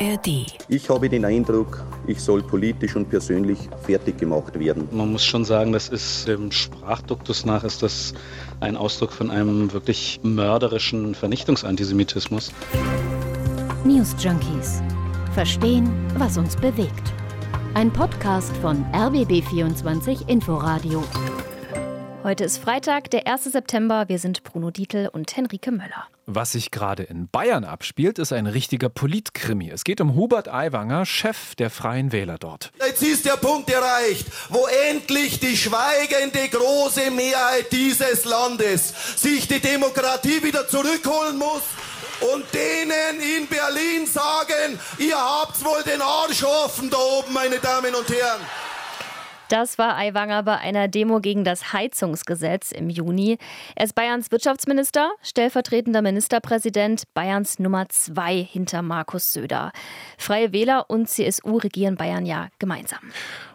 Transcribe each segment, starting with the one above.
ARD. Ich habe den Eindruck, ich soll politisch und persönlich fertig gemacht werden. Man muss schon sagen, das ist dem Sprachduktus nach ist das ein Ausdruck von einem wirklich mörderischen Vernichtungsantisemitismus. News Junkies. Verstehen, was uns bewegt. Ein Podcast von RBB24 Inforadio. Heute ist Freitag, der 1. September. Wir sind Bruno Dietl und Henrike Möller. Was sich gerade in Bayern abspielt, ist ein richtiger Politkrimi. Es geht um Hubert Aiwanger, Chef der Freien Wähler dort. Jetzt ist der Punkt erreicht, wo endlich die schweigende große Mehrheit dieses Landes sich die Demokratie wieder zurückholen muss und denen in Berlin sagen, ihr habt wohl den Arsch offen da oben, meine Damen und Herren. Das war Aiwanger bei einer Demo gegen das Heizungsgesetz im Juni. Er ist Bayerns Wirtschaftsminister, stellvertretender Ministerpräsident, Bayerns Nummer zwei hinter Markus Söder. Freie Wähler und CSU regieren Bayern ja gemeinsam.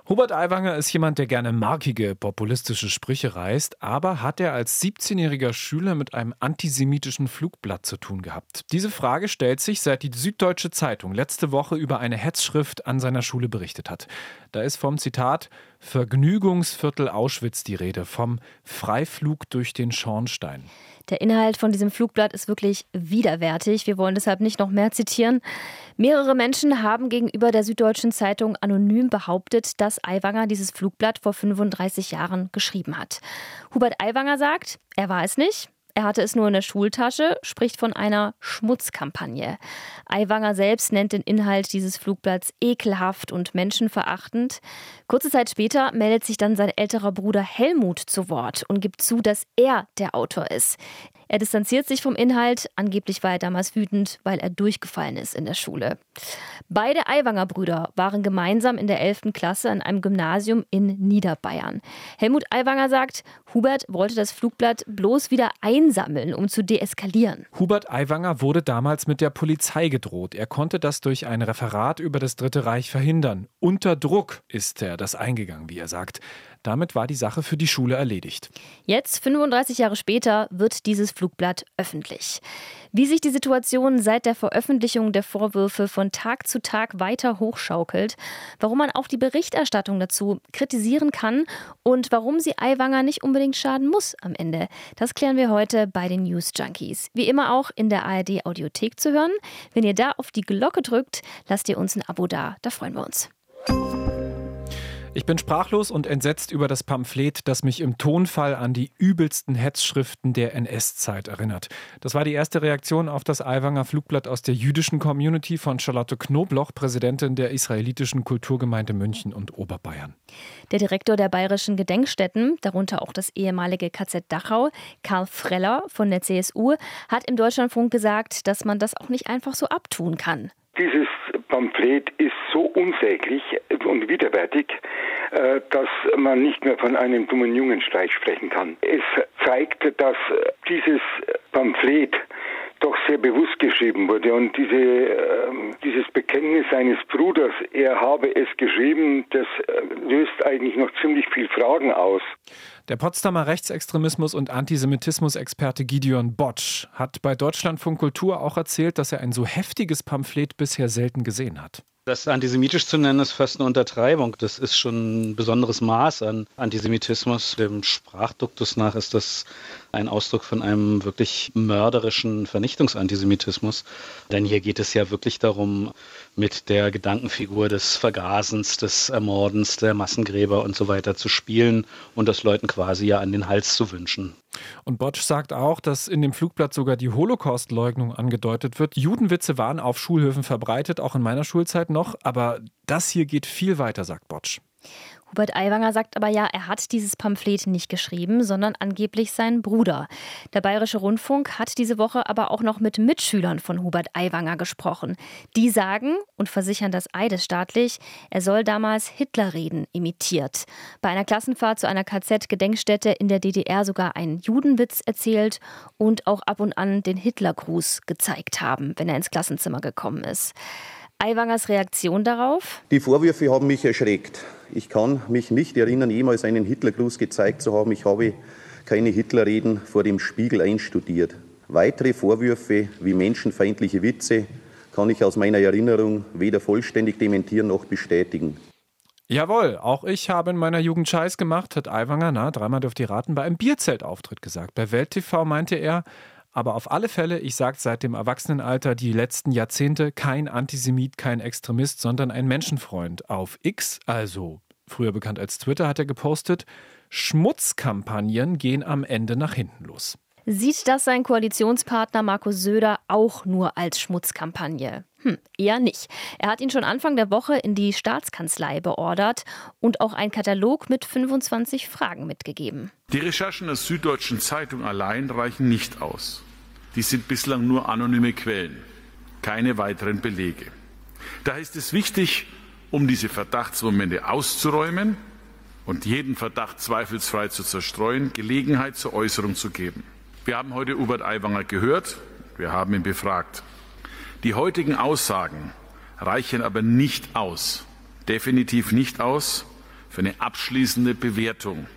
Hubert Aiwanger ist jemand, der gerne markige, populistische Sprüche reißt, aber hat er als 17-jähriger Schüler mit einem antisemitischen Flugblatt zu tun gehabt? Diese Frage stellt sich, seit die Süddeutsche Zeitung letzte Woche über eine Hetzschrift an seiner Schule berichtet hat. Da ist vom Zitat Vergnügungsviertel Auschwitz die Rede, vom Freiflug durch den Schornstein. Der Inhalt von diesem Flugblatt ist wirklich widerwärtig. Wir wollen deshalb nicht noch mehr zitieren. Mehrere Menschen haben gegenüber der Süddeutschen Zeitung anonym behauptet, dass Aiwanger dieses Flugblatt vor 35 Jahren geschrieben hat. Hubert Aiwanger sagt, er war es nicht. Er hatte es nur in der Schultasche, spricht von einer Schmutzkampagne. Aiwanger selbst nennt den Inhalt dieses Flugblatts ekelhaft und menschenverachtend. Kurze Zeit später meldet sich dann sein älterer Bruder Helmut zu Wort und gibt zu, dass er der Autor ist. Er distanziert sich vom Inhalt. Angeblich war er damals wütend, weil er durchgefallen ist in der Schule. Beide Aiwanger Brüder waren gemeinsam in der 11. Klasse an einem Gymnasium in Niederbayern. Helmut Aiwanger sagt, Hubert wollte das Flugblatt bloß wieder einsammeln, um zu deeskalieren. Hubert Aiwanger wurde damals mit der Polizei gedroht. Er konnte das durch ein Referat über das Dritte Reich verhindern. Unter Druck ist er das eingegangen, wie er sagt. Damit war die Sache für die Schule erledigt. Jetzt, 35 Jahre später, wird dieses Flugblatt öffentlich. Wie sich die Situation seit der Veröffentlichung der Vorwürfe von Tag zu Tag weiter hochschaukelt, warum man auch die Berichterstattung dazu kritisieren kann und warum sie Aiwanger nicht unbedingt schaden muss am Ende, das klären wir heute bei den News Junkies. Wie immer auch in der ARD Audiothek zu hören. Wenn ihr da auf die Glocke drückt, lasst ihr uns ein Abo da, da freuen wir uns. Ich bin sprachlos und entsetzt über das Pamphlet, das mich im Tonfall an die übelsten Hetzschriften der NS-Zeit erinnert. Das war die erste Reaktion auf das Aiwanger Flugblatt aus der jüdischen Community von Charlotte Knobloch, Präsidentin der israelitischen Kulturgemeinde München und Oberbayern. Der Direktor der bayerischen Gedenkstätten, darunter auch das ehemalige KZ Dachau, Karl Freller von der CSU, hat im Deutschlandfunk gesagt, dass man das auch nicht einfach so abtun kann. Dieses Pamphlet ist so unsäglich und widerwärtig, äh, dass man nicht mehr von einem dummen Jungenstreich sprechen kann. Es zeigt, dass dieses Pamphlet doch sehr bewusst geschrieben wurde. Und diese, äh, dieses Bekenntnis seines Bruders, er habe es geschrieben, das äh, löst eigentlich noch ziemlich viel Fragen aus. Der Potsdamer Rechtsextremismus- und Antisemitismus-Experte Gideon Botsch hat bei Deutschlandfunk Kultur auch erzählt, dass er ein so heftiges Pamphlet bisher selten gesehen hat. Das antisemitisch zu nennen, ist fast eine Untertreibung. Das ist schon ein besonderes Maß an Antisemitismus. Dem Sprachduktus nach ist das ein Ausdruck von einem wirklich mörderischen Vernichtungsantisemitismus. Denn hier geht es ja wirklich darum, mit der Gedankenfigur des Vergasens, des Ermordens, der Massengräber und so weiter zu spielen und das Leuten quasi ja an den Hals zu wünschen. Und Botsch sagt auch, dass in dem Flugblatt sogar die Holocaust-Leugnung angedeutet wird. Judenwitze waren auf Schulhöfen verbreitet, auch in meiner Schulzeit noch, aber das hier geht viel weiter, sagt Botsch. Hubert Aiwanger sagt aber ja, er hat dieses Pamphlet nicht geschrieben, sondern angeblich sein Bruder. Der Bayerische Rundfunk hat diese Woche aber auch noch mit Mitschülern von Hubert Aiwanger gesprochen. Die sagen und versichern das eidesstaatlich, er soll damals Hitlerreden imitiert. Bei einer Klassenfahrt zu einer KZ-Gedenkstätte in der DDR sogar einen Judenwitz erzählt und auch ab und an den Hitlergruß gezeigt haben, wenn er ins Klassenzimmer gekommen ist. Aiwangers Reaktion darauf? Die Vorwürfe haben mich erschreckt. Ich kann mich nicht erinnern, jemals einen Hitlergruß gezeigt zu haben. Ich habe keine Hitlerreden vor dem Spiegel einstudiert. Weitere Vorwürfe wie menschenfeindliche Witze, kann ich aus meiner Erinnerung weder vollständig dementieren noch bestätigen. Jawohl, auch ich habe in meiner Jugend Scheiß gemacht, hat Aiwanger, na, dreimal dürft ihr raten, bei einem Bierzeltauftritt gesagt. Bei Welt TV meinte er, aber auf alle Fälle, ich sage seit dem Erwachsenenalter die letzten Jahrzehnte, kein Antisemit, kein Extremist, sondern ein Menschenfreund. Auf X, also früher bekannt als Twitter, hat er gepostet, Schmutzkampagnen gehen am Ende nach hinten los. Sieht das sein Koalitionspartner Markus Söder auch nur als Schmutzkampagne? Hm, eher nicht. Er hat ihn schon Anfang der Woche in die Staatskanzlei beordert und auch einen Katalog mit 25 Fragen mitgegeben. Die Recherchen der Süddeutschen Zeitung allein reichen nicht aus. Die sind bislang nur anonyme Quellen, keine weiteren Belege. Daher ist es wichtig, um diese Verdachtsmomente auszuräumen und jeden Verdacht zweifelsfrei zu zerstreuen, Gelegenheit zur Äußerung zu geben. Wir haben heute Hubert Aiwanger gehört, wir haben ihn befragt. Die heutigen Aussagen reichen aber nicht aus, definitiv nicht aus für eine abschließende Bewertung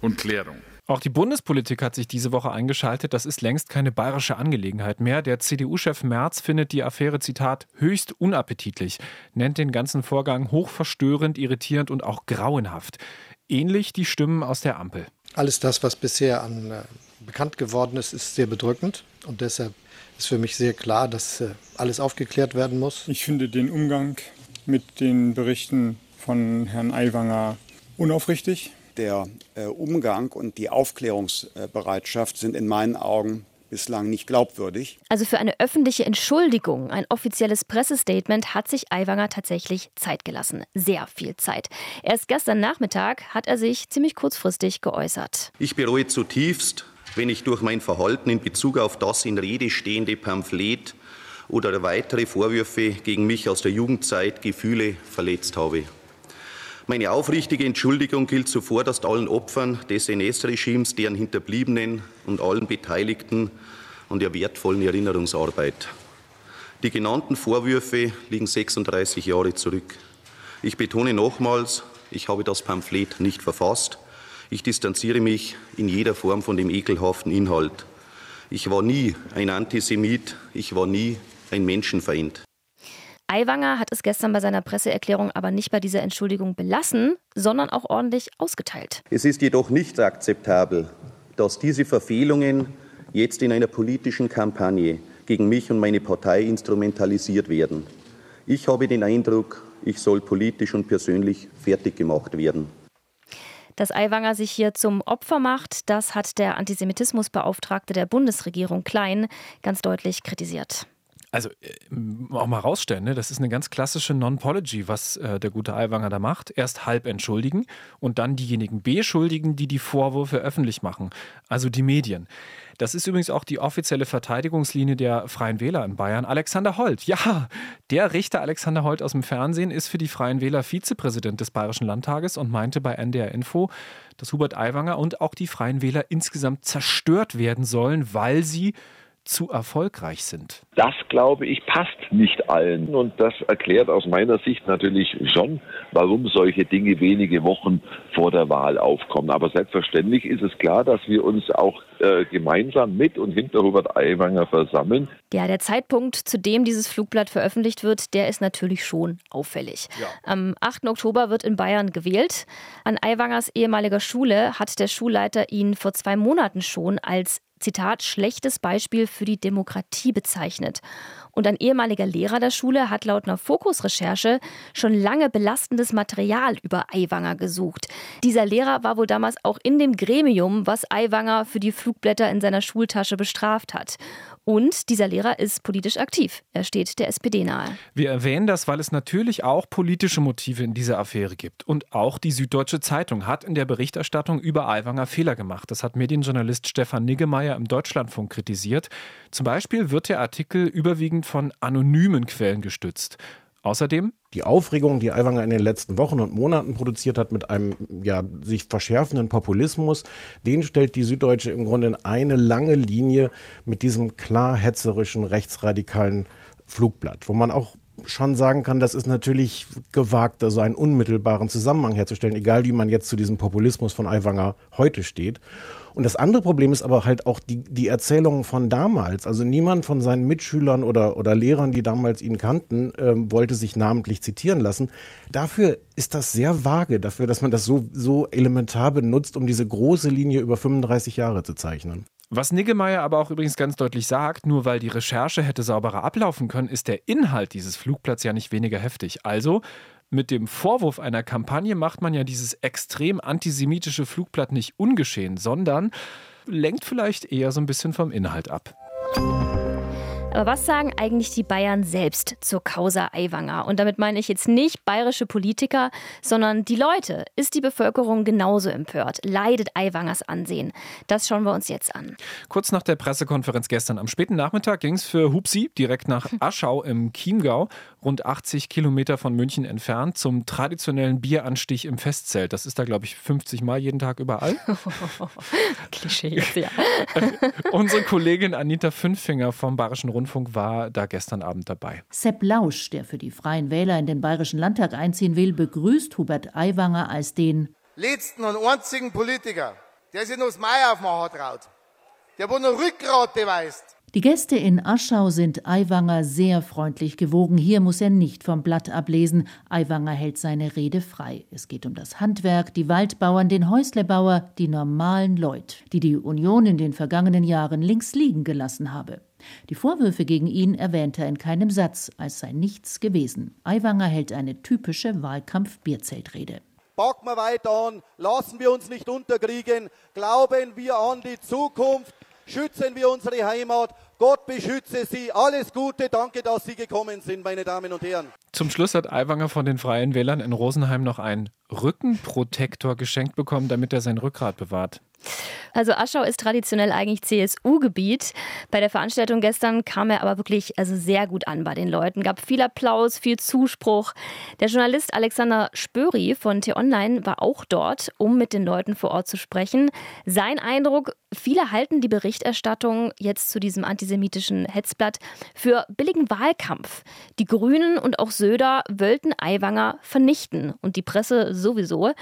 und Klärung. Auch die Bundespolitik hat sich diese Woche eingeschaltet. Das ist längst keine bayerische Angelegenheit mehr. Der CDU-Chef Merz findet die Affäre, Zitat, höchst unappetitlich, nennt den ganzen Vorgang hochverstörend, irritierend und auch grauenhaft. Ähnlich die Stimmen aus der Ampel. Alles das, was bisher an äh, bekannt geworden ist, ist sehr bedrückend. Und deshalb ist für mich sehr klar, dass äh, alles aufgeklärt werden muss. Ich finde den Umgang mit den Berichten von Herrn Aiwanger unaufrichtig. Der äh, Umgang und die Aufklärungsbereitschaft sind in meinen Augen bislang nicht glaubwürdig. Also für eine öffentliche Entschuldigung, ein offizielles Pressestatement hat sich Aiwanger tatsächlich Zeit gelassen. Sehr viel Zeit. Erst gestern Nachmittag hat er sich ziemlich kurzfristig geäußert. Ich bereue zutiefst, wenn ich durch mein Verhalten in Bezug auf das in Rede stehende Pamphlet oder weitere Vorwürfe gegen mich aus der Jugendzeit Gefühle verletzt habe. Meine aufrichtige Entschuldigung gilt zuvorderst allen Opfern des NS-Regimes, deren Hinterbliebenen und allen Beteiligten an der wertvollen Erinnerungsarbeit. Die genannten Vorwürfe liegen 36 Jahre zurück. Ich betone nochmals, ich habe das Pamphlet nicht verfasst. Ich distanziere mich in jeder Form von dem ekelhaften Inhalt. Ich war nie ein Antisemit, ich war nie ein Menschenfeind. Aiwanger hat es gestern bei seiner Presseerklärung aber nicht bei dieser Entschuldigung belassen, sondern auch ordentlich ausgeteilt. Es ist jedoch nicht akzeptabel, dass diese Verfehlungen jetzt in einer politischen Kampagne gegen mich und meine Partei instrumentalisiert werden. Ich habe den Eindruck, ich soll politisch und persönlich fertig gemacht werden. Dass Aiwanger sich hier zum Opfer macht, das hat der Antisemitismusbeauftragte der Bundesregierung Klein ganz deutlich kritisiert. Also äh, auch mal rausstellen, ne? das ist eine ganz klassische Non-Pology, was äh, der gute Aiwanger da macht. Erst halb entschuldigen und dann diejenigen beschuldigen, die die Vorwürfe öffentlich machen, also die Medien. Das ist übrigens auch die offizielle Verteidigungslinie der Freien Wähler in Bayern. Alexander Holt, ja, der Richter Alexander Holt aus dem Fernsehen ist für die Freien Wähler Vizepräsident des Bayerischen Landtages und meinte bei NDR Info, dass Hubert Aiwanger und auch die Freien Wähler insgesamt zerstört werden sollen, weil sie zu erfolgreich sind. Das, glaube ich, passt nicht allen. Und das erklärt aus meiner Sicht natürlich schon, warum solche Dinge wenige Wochen vor der Wahl aufkommen. Aber selbstverständlich ist es klar, dass wir uns auch äh, gemeinsam mit und hinter Hubert Aiwanger versammeln. Ja, der Zeitpunkt, zu dem dieses Flugblatt veröffentlicht wird, der ist natürlich schon auffällig. Ja. Am 8. Oktober wird in Bayern gewählt. An Aiwangers ehemaliger Schule hat der Schulleiter ihn vor zwei Monaten schon als Zitat, schlechtes Beispiel für die Demokratie bezeichnet. Und ein ehemaliger Lehrer der Schule hat laut einer Fokus-Recherche schon lange belastendes Material über Aiwanger gesucht. Dieser Lehrer war wohl damals auch in dem Gremium, was Aiwanger für die Flugblätter in seiner Schultasche bestraft hat. Und dieser Lehrer ist politisch aktiv. Er steht der SPD nahe. Wir erwähnen das, weil es natürlich auch politische Motive in dieser Affäre gibt. Und auch die Süddeutsche Zeitung hat in der Berichterstattung über Aiwanger Fehler gemacht. Das hat Medienjournalist Stefan Niggemeier im Deutschlandfunk kritisiert. Zum Beispiel wird der Artikel überwiegend von anonymen Quellen gestützt. Außerdem die Aufregung, die Aiwanger in den letzten Wochen und Monaten produziert hat mit einem ja, sich verschärfenden Populismus, den stellt die Süddeutsche im Grunde in eine lange Linie mit diesem klar hetzerischen, rechtsradikalen Flugblatt, wo man auch schon sagen kann, das ist natürlich gewagt, also einen unmittelbaren Zusammenhang herzustellen, egal wie man jetzt zu diesem Populismus von Aiwanger heute steht. Und das andere Problem ist aber halt auch die, die Erzählungen von damals. Also niemand von seinen Mitschülern oder, oder Lehrern, die damals ihn kannten, ähm, wollte sich namentlich zitieren lassen. Dafür ist das sehr vage, dafür, dass man das so, so elementar benutzt, um diese große Linie über 35 Jahre zu zeichnen. Was Niggemeier aber auch übrigens ganz deutlich sagt, nur weil die Recherche hätte sauberer ablaufen können, ist der Inhalt dieses Flugplatzes ja nicht weniger heftig. Also mit dem Vorwurf einer Kampagne macht man ja dieses extrem antisemitische Flugblatt nicht ungeschehen, sondern lenkt vielleicht eher so ein bisschen vom Inhalt ab. Aber was sagen eigentlich die Bayern selbst zur Causa Aiwanger? Und damit meine ich jetzt nicht bayerische Politiker, sondern die Leute. Ist die Bevölkerung genauso empört? Leidet Aiwangers Ansehen? Das schauen wir uns jetzt an. Kurz nach der Pressekonferenz gestern am späten Nachmittag ging es für Hupsi direkt nach Aschau im Chiemgau, rund 80 Kilometer von München entfernt, zum traditionellen Bieranstich im Festzelt. Das ist da, glaube ich, 50 Mal jeden Tag überall. Klischee, ja. Unsere Kollegin Anita Fünffinger vom Bayerischen Rundfunk Rundfunk war da gestern Abend dabei. Sepp Lausch, der für die Freien Wähler in den Bayerischen Landtag einziehen will, begrüßt Hubert Aiwanger als den letzten und einzigen Politiker, der sich noch das Mai aufmachen traut, der wo noch Rückgrat beweist. Die Gäste in Aschau sind Aiwanger sehr freundlich gewogen. Hier muss er nicht vom Blatt ablesen. Aiwanger hält seine Rede frei. Es geht um das Handwerk, die Waldbauern, den Häuslebauer, die normalen Leute, die die Union in den vergangenen Jahren links liegen gelassen habe. Die Vorwürfe gegen ihn erwähnt er in keinem Satz, als sei nichts gewesen. Aiwanger hält eine typische Wahlkampf-Bierzeltrede. Packen wir weiter an, lassen wir uns nicht unterkriegen, glauben wir an die Zukunft, schützen wir unsere Heimat. Gott beschütze Sie. Alles Gute. Danke, dass Sie gekommen sind, meine Damen und Herren. Zum Schluss hat Aiwanger von den Freien Wählern in Rosenheim noch einen Rückenprotektor geschenkt bekommen, damit er sein Rückgrat bewahrt. Also Aschau ist traditionell eigentlich CSU-Gebiet. Bei der Veranstaltung gestern kam er aber wirklich also sehr gut an bei den Leuten. Gab viel Applaus, viel Zuspruch. Der Journalist Alexander Spöri von T-Online war auch dort, um mit den Leuten vor Ort zu sprechen. Sein Eindruck, viele halten die Berichterstattung jetzt zu diesem antisemitischen Hetzblatt für billigen Wahlkampf. Die Grünen und auch Söder wollten Aiwanger vernichten und die Presse sowieso.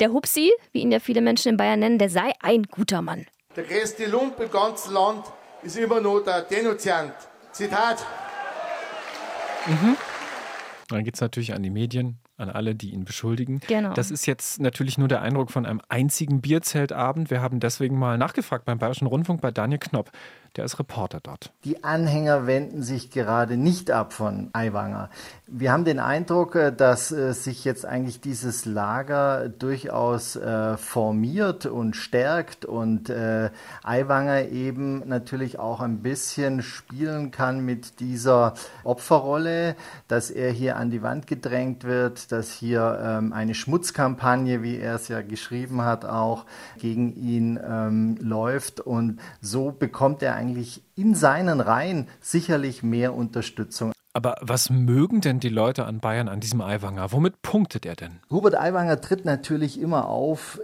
Der Hupsi, wie ihn ja viele Menschen in Bayern nennen, der sei ein guter Mann. Der größte Lump im ganzen Land ist immer noch der Denunziant. Zitat. Mhm. Dann geht es natürlich an die Medien, an alle, die ihn beschuldigen. Genau. Das ist jetzt natürlich nur der Eindruck von einem einzigen Bierzeltabend. Wir haben deswegen mal nachgefragt beim Bayerischen Rundfunk bei Daniel Knopp. Der ist Reporter dort. Die Anhänger wenden sich gerade nicht ab von Aiwanger. Wir haben den Eindruck, äh, dass äh, sich jetzt eigentlich dieses Lager durchaus äh, formiert und stärkt und äh, Aiwanger eben natürlich auch ein bisschen spielen kann mit dieser Opferrolle, dass er hier an die Wand gedrängt wird, dass hier ähm, eine Schmutzkampagne, wie er es ja geschrieben hat, auch gegen ihn ähm, läuft und so bekommt er eigentlich eigentlich in seinen Reihen sicherlich mehr Unterstützung. Aber was mögen denn die Leute an Bayern, an diesem Aiwanger? Womit punktet er denn? Hubert Aiwanger tritt natürlich immer auf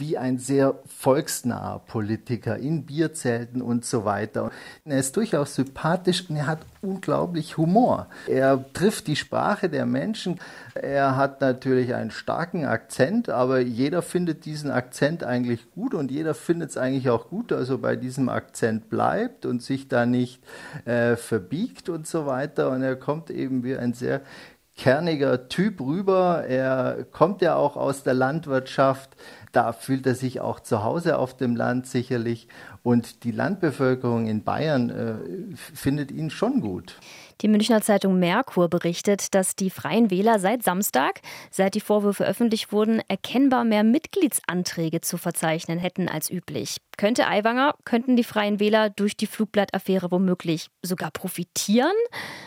wie ein sehr volksnaher Politiker in Bierzelten und so weiter. Er ist durchaus sympathisch und er hat unglaublich Humor. Er trifft die Sprache der Menschen. Er hat natürlich einen starken Akzent, aber jeder findet diesen Akzent eigentlich gut und jeder findet es eigentlich auch gut, also bei diesem Akzent bleibt und sich da nicht äh, verbiegt und so weiter. Und er kommt eben wie ein sehr kerniger Typ rüber. Er kommt ja auch aus der Landwirtschaft. Da fühlt er sich auch zu Hause auf dem Land sicherlich. Und die Landbevölkerung in Bayern äh, findet ihn schon gut. Die Münchner Zeitung Merkur berichtet, dass die Freien Wähler seit Samstag, seit die Vorwürfe öffentlich wurden, erkennbar mehr Mitgliedsanträge zu verzeichnen hätten als üblich. Könnte Aiwanger, könnten die Freien Wähler durch die Flugblattaffäre womöglich sogar profitieren?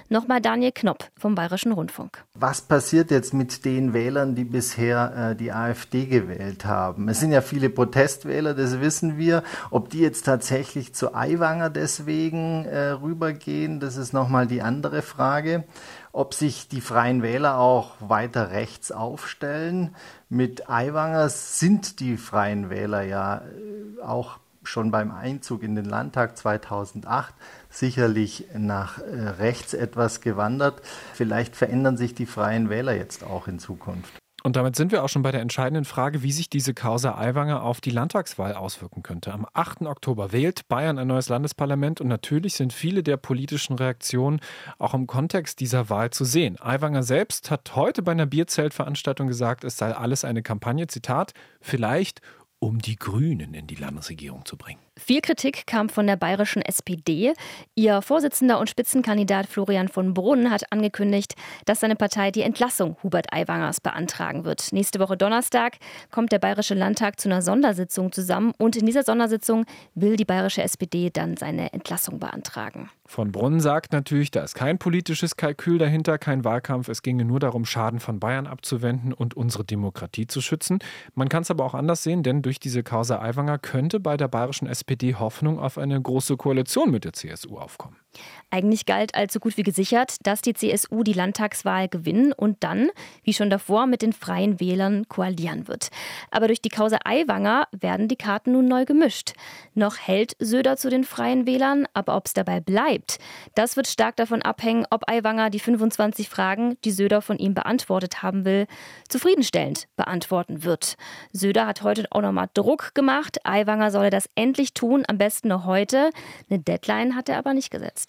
Nochmal Daniel Knopp vom Bayerischen Rundfunk. Was passiert jetzt mit den Wählern, die bisher äh, die AfD gewählt haben? Es sind ja viele Protestwähler, das wissen wir. Ob die jetzt tatsächlich zu Aiwanger deswegen äh, rübergehen, das ist nochmal die andere Frage, ob sich die Freien Wähler auch weiter rechts aufstellen. Mit Aiwanger sind die Freien Wähler ja äh, auch schon beim Einzug in den Landtag 2008 sicherlich nach äh, rechts etwas gewandert. Vielleicht verändern sich die Freien Wähler jetzt auch in Zukunft. Und damit sind wir auch schon bei der entscheidenden Frage, wie sich diese Causa Aiwanger auf die Landtagswahl auswirken könnte. Am 8. Oktober wählt Bayern ein neues Landesparlament und natürlich sind viele der politischen Reaktionen auch im Kontext dieser Wahl zu sehen. Aiwanger selbst hat heute bei einer Bierzeltveranstaltung gesagt, es sei alles eine Kampagne, Zitat, vielleicht um die Grünen in die Landesregierung zu bringen. Viel Kritik kam von der bayerischen SPD. Ihr Vorsitzender und Spitzenkandidat Florian von Brunn hat angekündigt, dass seine Partei die Entlassung Hubert Aiwangers beantragen wird. Nächste Woche Donnerstag kommt der Bayerische Landtag zu einer Sondersitzung zusammen und in dieser Sondersitzung will die bayerische SPD dann seine Entlassung beantragen. Von Brunn sagt natürlich, da ist kein politisches Kalkül dahinter, kein Wahlkampf. Es ginge nur darum, Schaden von Bayern abzuwenden und unsere Demokratie zu schützen. Man kann es aber auch anders sehen, denn durch diese Causa Aiwanger könnte bei der bayerischen SPD SPD Hoffnung auf eine große Koalition mit der CSU aufkommen. Eigentlich galt als so gut wie gesichert, dass die CSU die Landtagswahl gewinnen und dann, wie schon davor, mit den Freien Wählern koalieren wird. Aber durch die Causa Aiwanger werden die Karten nun neu gemischt. Noch hält Söder zu den Freien Wählern, aber ob es dabei bleibt, das wird stark davon abhängen, ob Aiwanger die 25 Fragen, die Söder von ihm beantwortet haben will, zufriedenstellend beantworten wird. Söder hat heute auch nochmal Druck gemacht. Aiwanger solle das endlich tun, am besten noch heute. Eine Deadline hat er aber nicht gesetzt.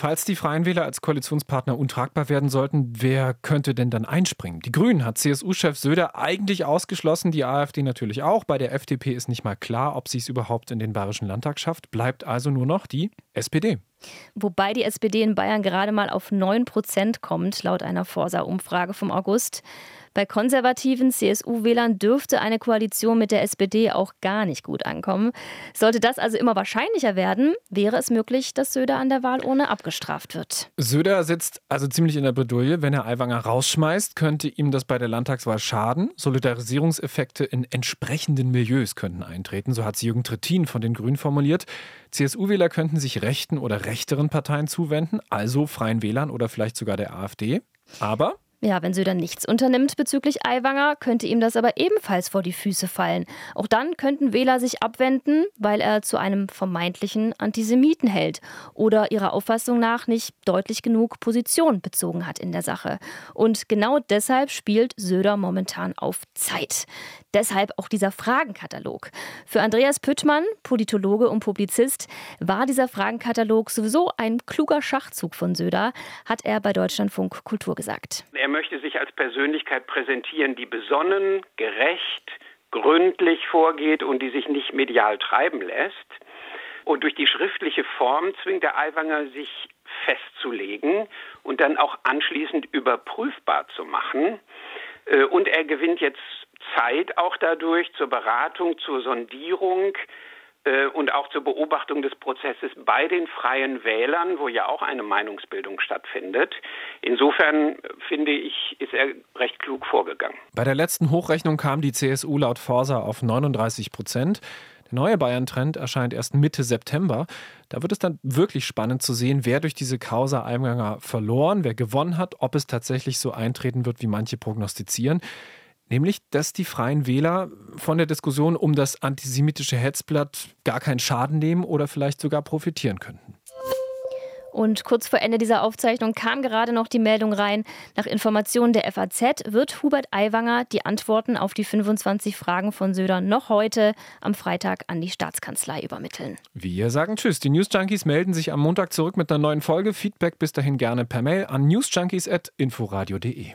Falls die Freien Wähler als Koalitionspartner untragbar werden sollten, wer könnte denn dann einspringen? Die Grünen hat CSU-Chef Söder eigentlich ausgeschlossen, die AfD natürlich auch. Bei der FDP ist nicht mal klar, ob sie es überhaupt in den Bayerischen Landtag schafft. Bleibt also nur noch die SPD. Wobei die SPD in Bayern gerade mal auf 9 Prozent kommt, laut einer Forsa-Umfrage vom August. Bei konservativen CSU-Wählern dürfte eine Koalition mit der SPD auch gar nicht gut ankommen. Sollte das also immer wahrscheinlicher werden, wäre es möglich, dass Söder an der Wahl ohne abgestraft wird. Söder sitzt also ziemlich in der Bredouille. Wenn er Aiwanger rausschmeißt, könnte ihm das bei der Landtagswahl schaden. Solidarisierungseffekte in entsprechenden Milieus könnten eintreten, so hat sie Jürgen Trittin von den Grünen formuliert. CSU-Wähler könnten sich rechten oder rechteren Parteien zuwenden, also Freien Wählern oder vielleicht sogar der AfD. Aber ja, wenn Söder nichts unternimmt bezüglich Aiwanger, könnte ihm das aber ebenfalls vor die Füße fallen. Auch dann könnten Wähler sich abwenden, weil er zu einem vermeintlichen Antisemiten hält oder ihrer Auffassung nach nicht deutlich genug Position bezogen hat in der Sache. Und genau deshalb spielt Söder momentan auf Zeit. Deshalb auch dieser Fragenkatalog. Für Andreas Püttmann, Politologe und Publizist, war dieser Fragenkatalog sowieso ein kluger Schachzug von Söder, hat er bei Deutschlandfunk Kultur gesagt. Er möchte sich als Persönlichkeit präsentieren, die besonnen, gerecht, gründlich vorgeht und die sich nicht medial treiben lässt. Und durch die schriftliche Form zwingt der Aiwanger sich festzulegen und dann auch anschließend überprüfbar zu machen. Äh, und er gewinnt jetzt Zeit auch dadurch zur Beratung, zur Sondierung und auch zur Beobachtung des Prozesses bei den freien Wählern, wo ja auch eine Meinungsbildung stattfindet. Insofern finde ich, ist er recht klug vorgegangen. Bei der letzten Hochrechnung kam die CSU laut Forsa auf 39 Prozent. Der neue Bayern-Trend erscheint erst Mitte September. Da wird es dann wirklich spannend zu sehen, wer durch diese Causa Einganger verloren, wer gewonnen hat, ob es tatsächlich so eintreten wird, wie manche prognostizieren. Nämlich, dass die Freien Wähler von der Diskussion um das antisemitische Hetzblatt gar keinen Schaden nehmen oder vielleicht sogar profitieren könnten. Und kurz vor Ende dieser Aufzeichnung kam gerade noch die Meldung rein, nach Informationen der FAZ wird Hubert Aiwanger die Antworten auf die 25 Fragen von Söder noch heute am Freitag an die Staatskanzlei übermitteln. Wir sagen Tschüss. Die News Junkies melden sich am Montag zurück mit einer neuen Folge. Feedback bis dahin gerne per Mail an newsjunkies.inforadio.de.